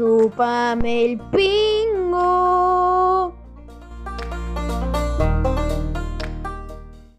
Chúpame el ping.